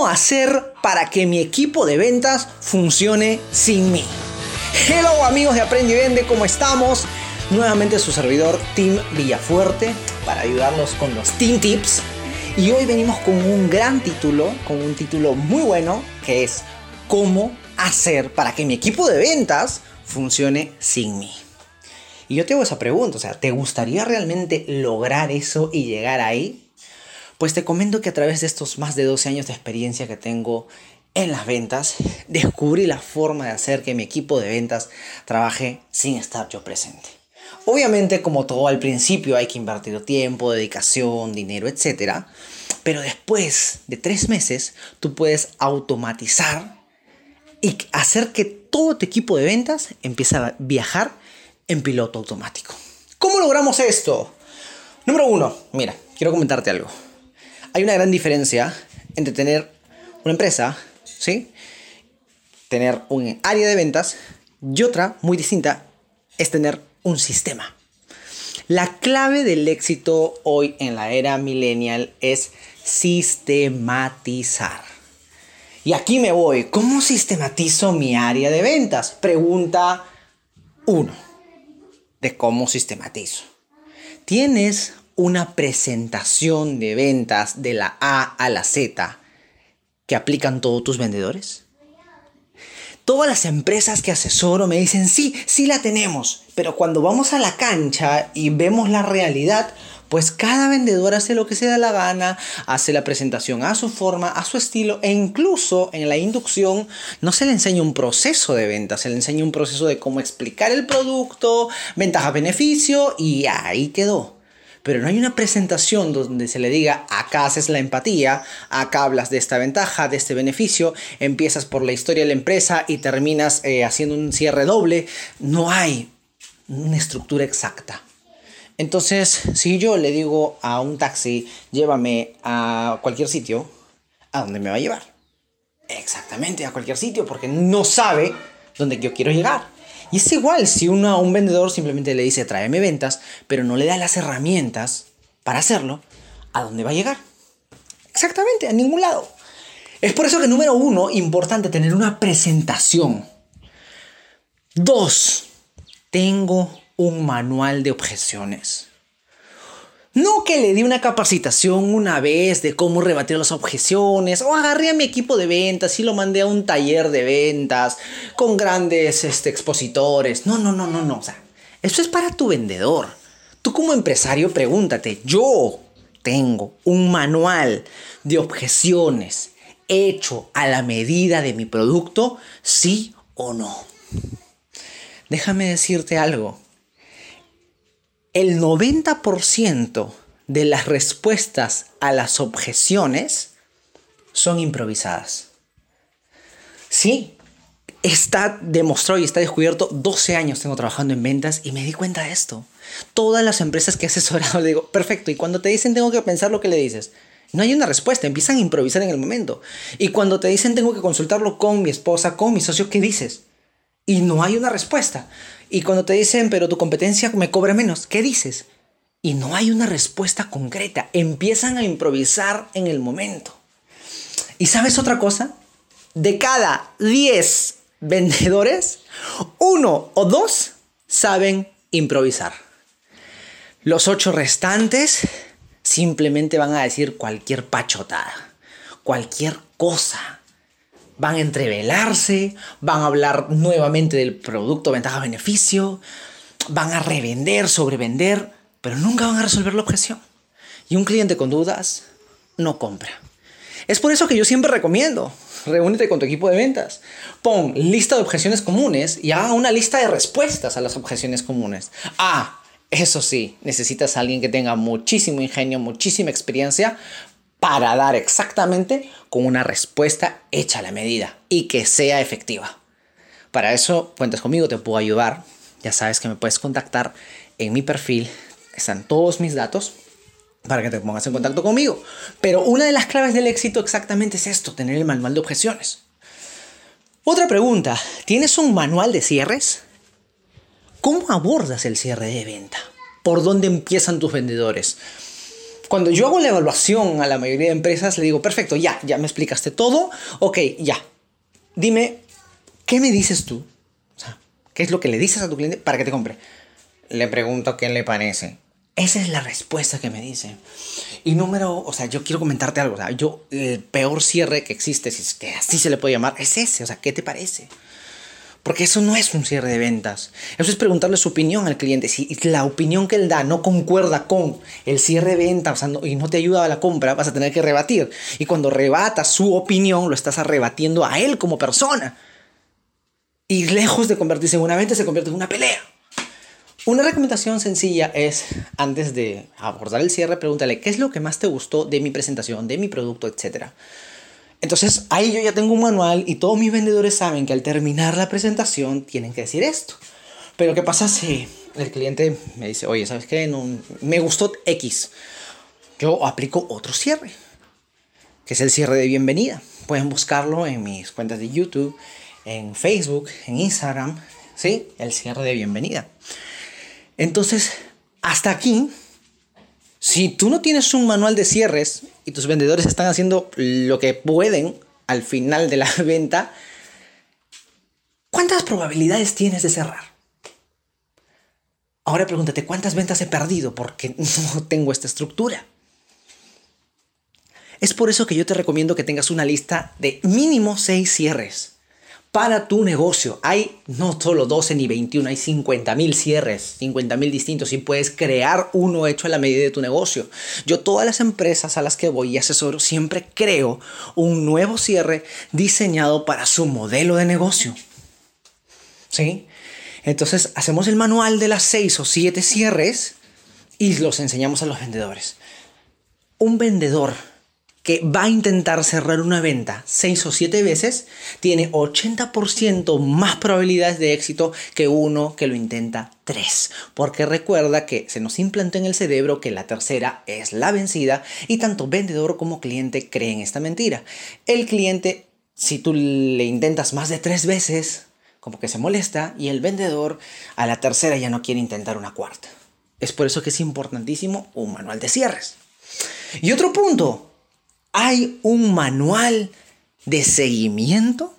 ¿Cómo hacer para que mi equipo de ventas funcione sin mí? Hello amigos de Aprende y Vende, ¿cómo estamos? Nuevamente su servidor Tim Villafuerte para ayudarlos con los Team Tips. Y hoy venimos con un gran título, con un título muy bueno, que es ¿Cómo hacer para que mi equipo de ventas funcione sin mí? Y yo te hago esa pregunta, o sea, ¿te gustaría realmente lograr eso y llegar ahí? Pues te comento que a través de estos más de 12 años de experiencia que tengo en las ventas, descubrí la forma de hacer que mi equipo de ventas trabaje sin estar yo presente. Obviamente, como todo al principio, hay que invertir tiempo, dedicación, dinero, etc. Pero después de tres meses, tú puedes automatizar y hacer que todo tu equipo de ventas empiece a viajar en piloto automático. ¿Cómo logramos esto? Número uno, mira, quiero comentarte algo hay una gran diferencia entre tener una empresa, ¿sí? Tener un área de ventas y otra muy distinta es tener un sistema. La clave del éxito hoy en la era millennial es sistematizar. Y aquí me voy. ¿Cómo sistematizo mi área de ventas? Pregunta 1. De cómo sistematizo. ¿Tienes una presentación de ventas de la A a la Z que aplican todos tus vendedores? Todas las empresas que asesoro me dicen, sí, sí la tenemos, pero cuando vamos a la cancha y vemos la realidad, pues cada vendedor hace lo que se da la gana, hace la presentación a su forma, a su estilo e incluso en la inducción no se le enseña un proceso de venta, se le enseña un proceso de cómo explicar el producto, ventaja-beneficio y ahí quedó pero no hay una presentación donde se le diga, acá haces la empatía, acá hablas de esta ventaja, de este beneficio, empiezas por la historia de la empresa y terminas eh, haciendo un cierre doble. No hay una estructura exacta. Entonces, si yo le digo a un taxi, llévame a cualquier sitio, ¿a dónde me va a llevar? Exactamente, a cualquier sitio, porque no sabe dónde yo quiero llegar. Y es igual si uno a un vendedor simplemente le dice tráeme ventas, pero no le da las herramientas para hacerlo, ¿a dónde va a llegar? Exactamente, a ningún lado. Es por eso que número uno, importante tener una presentación. Dos, tengo un manual de objeciones. No que le di una capacitación una vez de cómo rebatir las objeciones, o agarré a mi equipo de ventas y lo mandé a un taller de ventas con grandes este, expositores. No, no, no, no, no. O sea, eso es para tu vendedor. Tú como empresario pregúntate, yo tengo un manual de objeciones hecho a la medida de mi producto, sí o no. Déjame decirte algo el 90% de las respuestas a las objeciones son improvisadas. Sí, está demostrado y está descubierto, 12 años tengo trabajando en ventas y me di cuenta de esto. Todas las empresas que he asesorado digo, perfecto, y cuando te dicen tengo que pensar lo que le dices, no hay una respuesta, empiezan a improvisar en el momento. Y cuando te dicen tengo que consultarlo con mi esposa, con mi socio, ¿qué dices? Y no hay una respuesta. Y cuando te dicen, pero tu competencia me cobra menos, ¿qué dices? Y no hay una respuesta concreta. Empiezan a improvisar en el momento. ¿Y sabes otra cosa? De cada 10 vendedores, uno o dos saben improvisar. Los ocho restantes simplemente van a decir cualquier pachotada, cualquier cosa van a entrevelarse, van a hablar nuevamente del producto ventaja-beneficio, van a revender, sobrevender, pero nunca van a resolver la objeción. Y un cliente con dudas no compra. Es por eso que yo siempre recomiendo, reúnete con tu equipo de ventas, pon lista de objeciones comunes y haga una lista de respuestas a las objeciones comunes. Ah, eso sí, necesitas a alguien que tenga muchísimo ingenio, muchísima experiencia para dar exactamente con una respuesta hecha a la medida y que sea efectiva. Para eso cuentas conmigo, te puedo ayudar. Ya sabes que me puedes contactar en mi perfil, están todos mis datos para que te pongas en contacto conmigo. Pero una de las claves del éxito exactamente es esto, tener el manual de objeciones. Otra pregunta, ¿tienes un manual de cierres? ¿Cómo abordas el cierre de venta? ¿Por dónde empiezan tus vendedores? Cuando yo hago la evaluación a la mayoría de empresas, le digo, perfecto, ya, ya me explicaste todo, ok, ya. Dime, ¿qué me dices tú? O sea, ¿qué es lo que le dices a tu cliente para que te compre? Le pregunto qué le parece. Esa es la respuesta que me dice. Y número, o sea, yo quiero comentarte algo. O sea, yo, el peor cierre que existe, si es que así se le puede llamar, es ese. O sea, ¿qué te parece? Porque eso no es un cierre de ventas. Eso es preguntarle su opinión al cliente. Si la opinión que él da no concuerda con el cierre de ventas y no te ayuda a la compra, vas a tener que rebatir. Y cuando rebatas su opinión, lo estás rebatiendo a él como persona. Y lejos de convertirse en una venta, se convierte en una pelea. Una recomendación sencilla es, antes de abordar el cierre, pregúntale qué es lo que más te gustó de mi presentación, de mi producto, etcétera. Entonces ahí yo ya tengo un manual y todos mis vendedores saben que al terminar la presentación tienen que decir esto. Pero ¿qué pasa si el cliente me dice, oye, ¿sabes qué? No, me gustó X. Yo aplico otro cierre, que es el cierre de bienvenida. Pueden buscarlo en mis cuentas de YouTube, en Facebook, en Instagram, ¿sí? El cierre de bienvenida. Entonces, hasta aquí si tú no tienes un manual de cierres y tus vendedores están haciendo lo que pueden al final de la venta, ¿cuántas probabilidades tienes de cerrar? Ahora pregúntate, ¿cuántas ventas he perdido porque no tengo esta estructura? Es por eso que yo te recomiendo que tengas una lista de mínimo 6 cierres para tu negocio. Hay no solo 12 ni 21, hay 50 mil cierres, 50 mil distintos y puedes crear uno hecho a la medida de tu negocio. Yo todas las empresas a las que voy y asesoro siempre creo un nuevo cierre diseñado para su modelo de negocio. ¿Sí? Entonces hacemos el manual de las 6 o 7 cierres y los enseñamos a los vendedores. Un vendedor va a intentar cerrar una venta 6 o 7 veces, tiene 80% más probabilidades de éxito que uno que lo intenta 3. Porque recuerda que se nos implantó en el cerebro que la tercera es la vencida y tanto vendedor como cliente creen esta mentira. El cliente, si tú le intentas más de 3 veces, como que se molesta y el vendedor a la tercera ya no quiere intentar una cuarta. Es por eso que es importantísimo un manual de cierres. Y otro punto, ¿Hay un manual de seguimiento?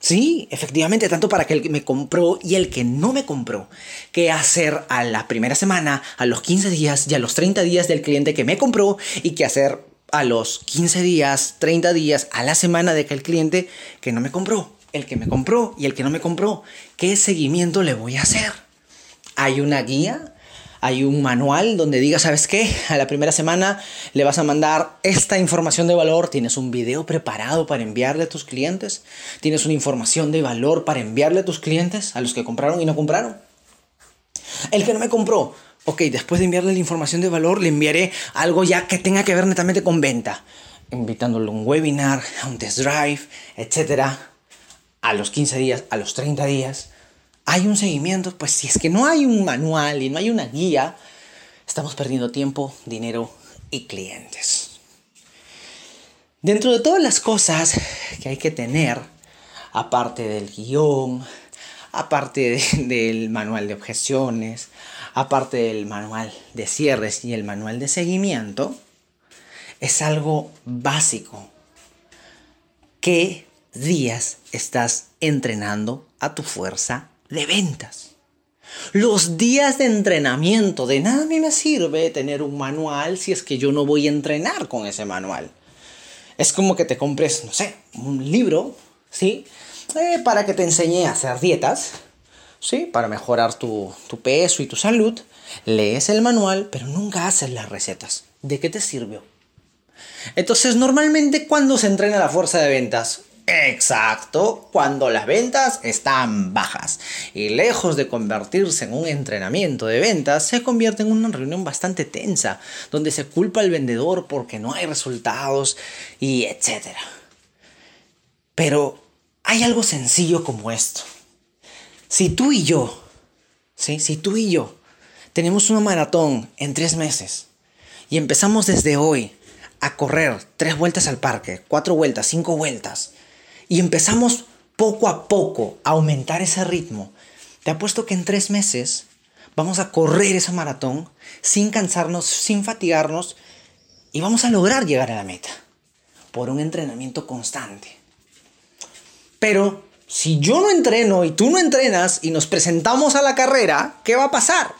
Sí, efectivamente, tanto para que el que me compró y el que no me compró. ¿Qué hacer a la primera semana, a los 15 días y a los 30 días del cliente que me compró? Y qué hacer a los 15 días, 30 días, a la semana de que el cliente que no me compró. El que me compró y el que no me compró. ¿Qué seguimiento le voy a hacer? ¿Hay una guía? Hay un manual donde diga, ¿sabes qué? A la primera semana le vas a mandar esta información de valor, tienes un video preparado para enviarle a tus clientes, tienes una información de valor para enviarle a tus clientes, a los que compraron y no compraron. El que no me compró, ok, después de enviarle la información de valor, le enviaré algo ya que tenga que ver netamente con venta, invitándolo a un webinar, a un test drive, etc. A los 15 días, a los 30 días hay un seguimiento, pues si es que no hay un manual y no hay una guía, estamos perdiendo tiempo, dinero y clientes. Dentro de todas las cosas que hay que tener, aparte del guion, aparte del manual de objeciones, aparte del manual de cierres y el manual de seguimiento, es algo básico. ¿Qué días estás entrenando a tu fuerza de ventas. Los días de entrenamiento, de nada a mí me sirve tener un manual si es que yo no voy a entrenar con ese manual. Es como que te compres, no sé, un libro, ¿sí? Eh, para que te enseñe a hacer dietas, ¿sí? Para mejorar tu, tu peso y tu salud. Lees el manual, pero nunca haces las recetas. ¿De qué te sirvió? Entonces, normalmente, cuando se entrena la fuerza de ventas? Exacto, cuando las ventas están bajas y lejos de convertirse en un entrenamiento de ventas, se convierte en una reunión bastante tensa, donde se culpa al vendedor porque no hay resultados y etcétera. Pero hay algo sencillo como esto. Si tú y yo, ¿sí? si tú y yo tenemos una maratón en tres meses y empezamos desde hoy a correr tres vueltas al parque, cuatro vueltas, cinco vueltas, y empezamos poco a poco a aumentar ese ritmo, te apuesto que en tres meses vamos a correr esa maratón sin cansarnos, sin fatigarnos Y vamos a lograr llegar a la meta por un entrenamiento constante. Pero si yo no entreno y tú no entrenas y nos presentamos a la carrera, ¿qué va a pasar?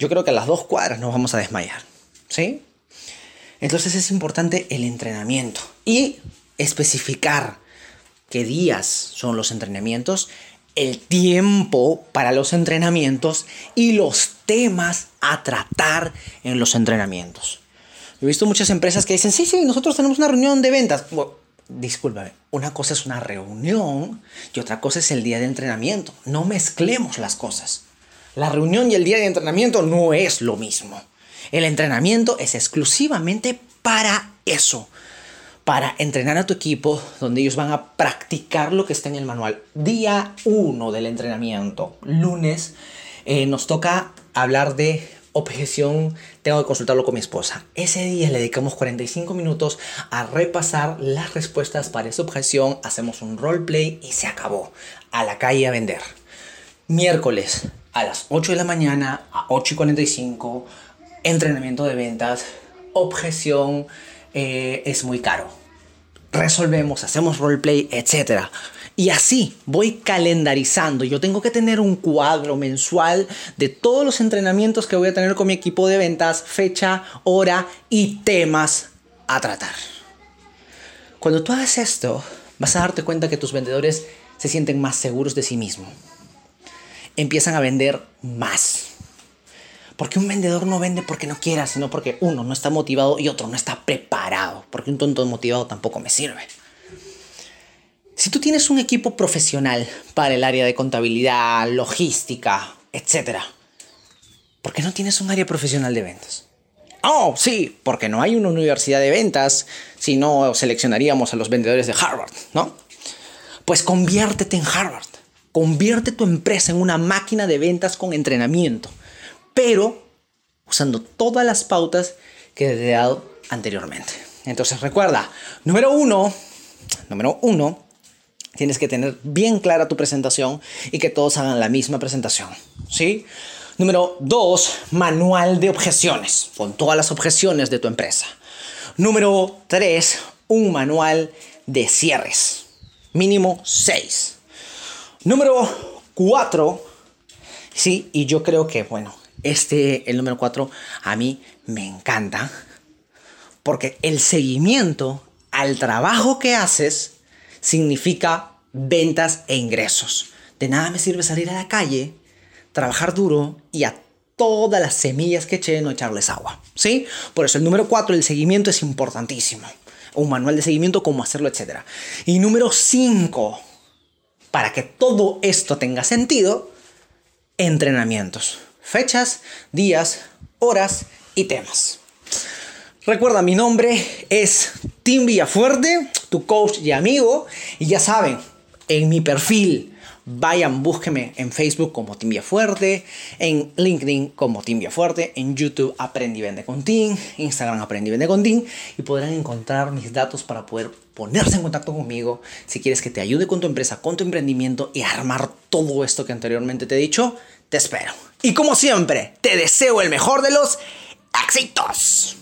Yo creo que a las dos cuadras nos vamos a desmayar. ¿Sí? Entonces es importante el entrenamiento y especificar qué días son los entrenamientos, el tiempo para los entrenamientos y los temas a tratar en los entrenamientos. He visto muchas empresas que dicen, sí, sí, nosotros tenemos una reunión de ventas. discúlpame, una cosa es una reunión y otra cosa es el día de entrenamiento. No mezclemos las cosas. La reunión y el día de entrenamiento no es lo mismo. El entrenamiento es exclusivamente para eso, para entrenar a tu equipo, donde ellos van a practicar lo que está en el manual. Día 1 del entrenamiento, lunes, eh, nos toca hablar de objeción, tengo que consultarlo con mi esposa. Ese día le dedicamos 45 minutos a repasar las respuestas para esa objeción, hacemos un roleplay y se acabó. A la calle a vender. Miércoles a las 8 de la mañana a 8 y 45 entrenamiento de ventas, objeción, eh, es muy caro. Resolvemos, hacemos roleplay, etc. Y así voy calendarizando. Yo tengo que tener un cuadro mensual de todos los entrenamientos que voy a tener con mi equipo de ventas, fecha, hora y temas a tratar. Cuando tú hagas esto, vas a darte cuenta que tus vendedores se sienten más seguros de sí mismos. Empiezan a vender más. Porque un vendedor no vende porque no quiera, sino porque uno no está motivado y otro no está preparado. Porque un tonto motivado tampoco me sirve. Si tú tienes un equipo profesional para el área de contabilidad, logística, etc., ¿por qué no tienes un área profesional de ventas? Oh, sí, porque no hay una universidad de ventas, si no seleccionaríamos a los vendedores de Harvard, ¿no? Pues conviértete en Harvard. Convierte tu empresa en una máquina de ventas con entrenamiento pero usando todas las pautas que te he dado anteriormente. Entonces recuerda, número uno, número uno, tienes que tener bien clara tu presentación y que todos hagan la misma presentación, ¿sí? Número dos, manual de objeciones, con todas las objeciones de tu empresa. Número tres, un manual de cierres, mínimo seis. Número cuatro, sí, y yo creo que, bueno, este, el número 4, a mí me encanta. Porque el seguimiento al trabajo que haces significa ventas e ingresos. De nada me sirve salir a la calle, trabajar duro y a todas las semillas que eché no echarles agua. ¿Sí? Por eso el número 4, el seguimiento es importantísimo. Un manual de seguimiento, cómo hacerlo, etc. Y número 5, para que todo esto tenga sentido, entrenamientos fechas, días, horas y temas. Recuerda, mi nombre es Tim Villafuerte, tu coach y amigo. Y ya saben, en mi perfil, vayan, búsqueme en Facebook como Tim Villafuerte, en LinkedIn como Tim Villafuerte, en YouTube Aprendí Vende con Tim, Instagram Aprendí Vende con Tim, y podrán encontrar mis datos para poder ponerse en contacto conmigo si quieres que te ayude con tu empresa, con tu emprendimiento y armar todo esto que anteriormente te he dicho te espero. Y como siempre, te deseo el mejor de los éxitos.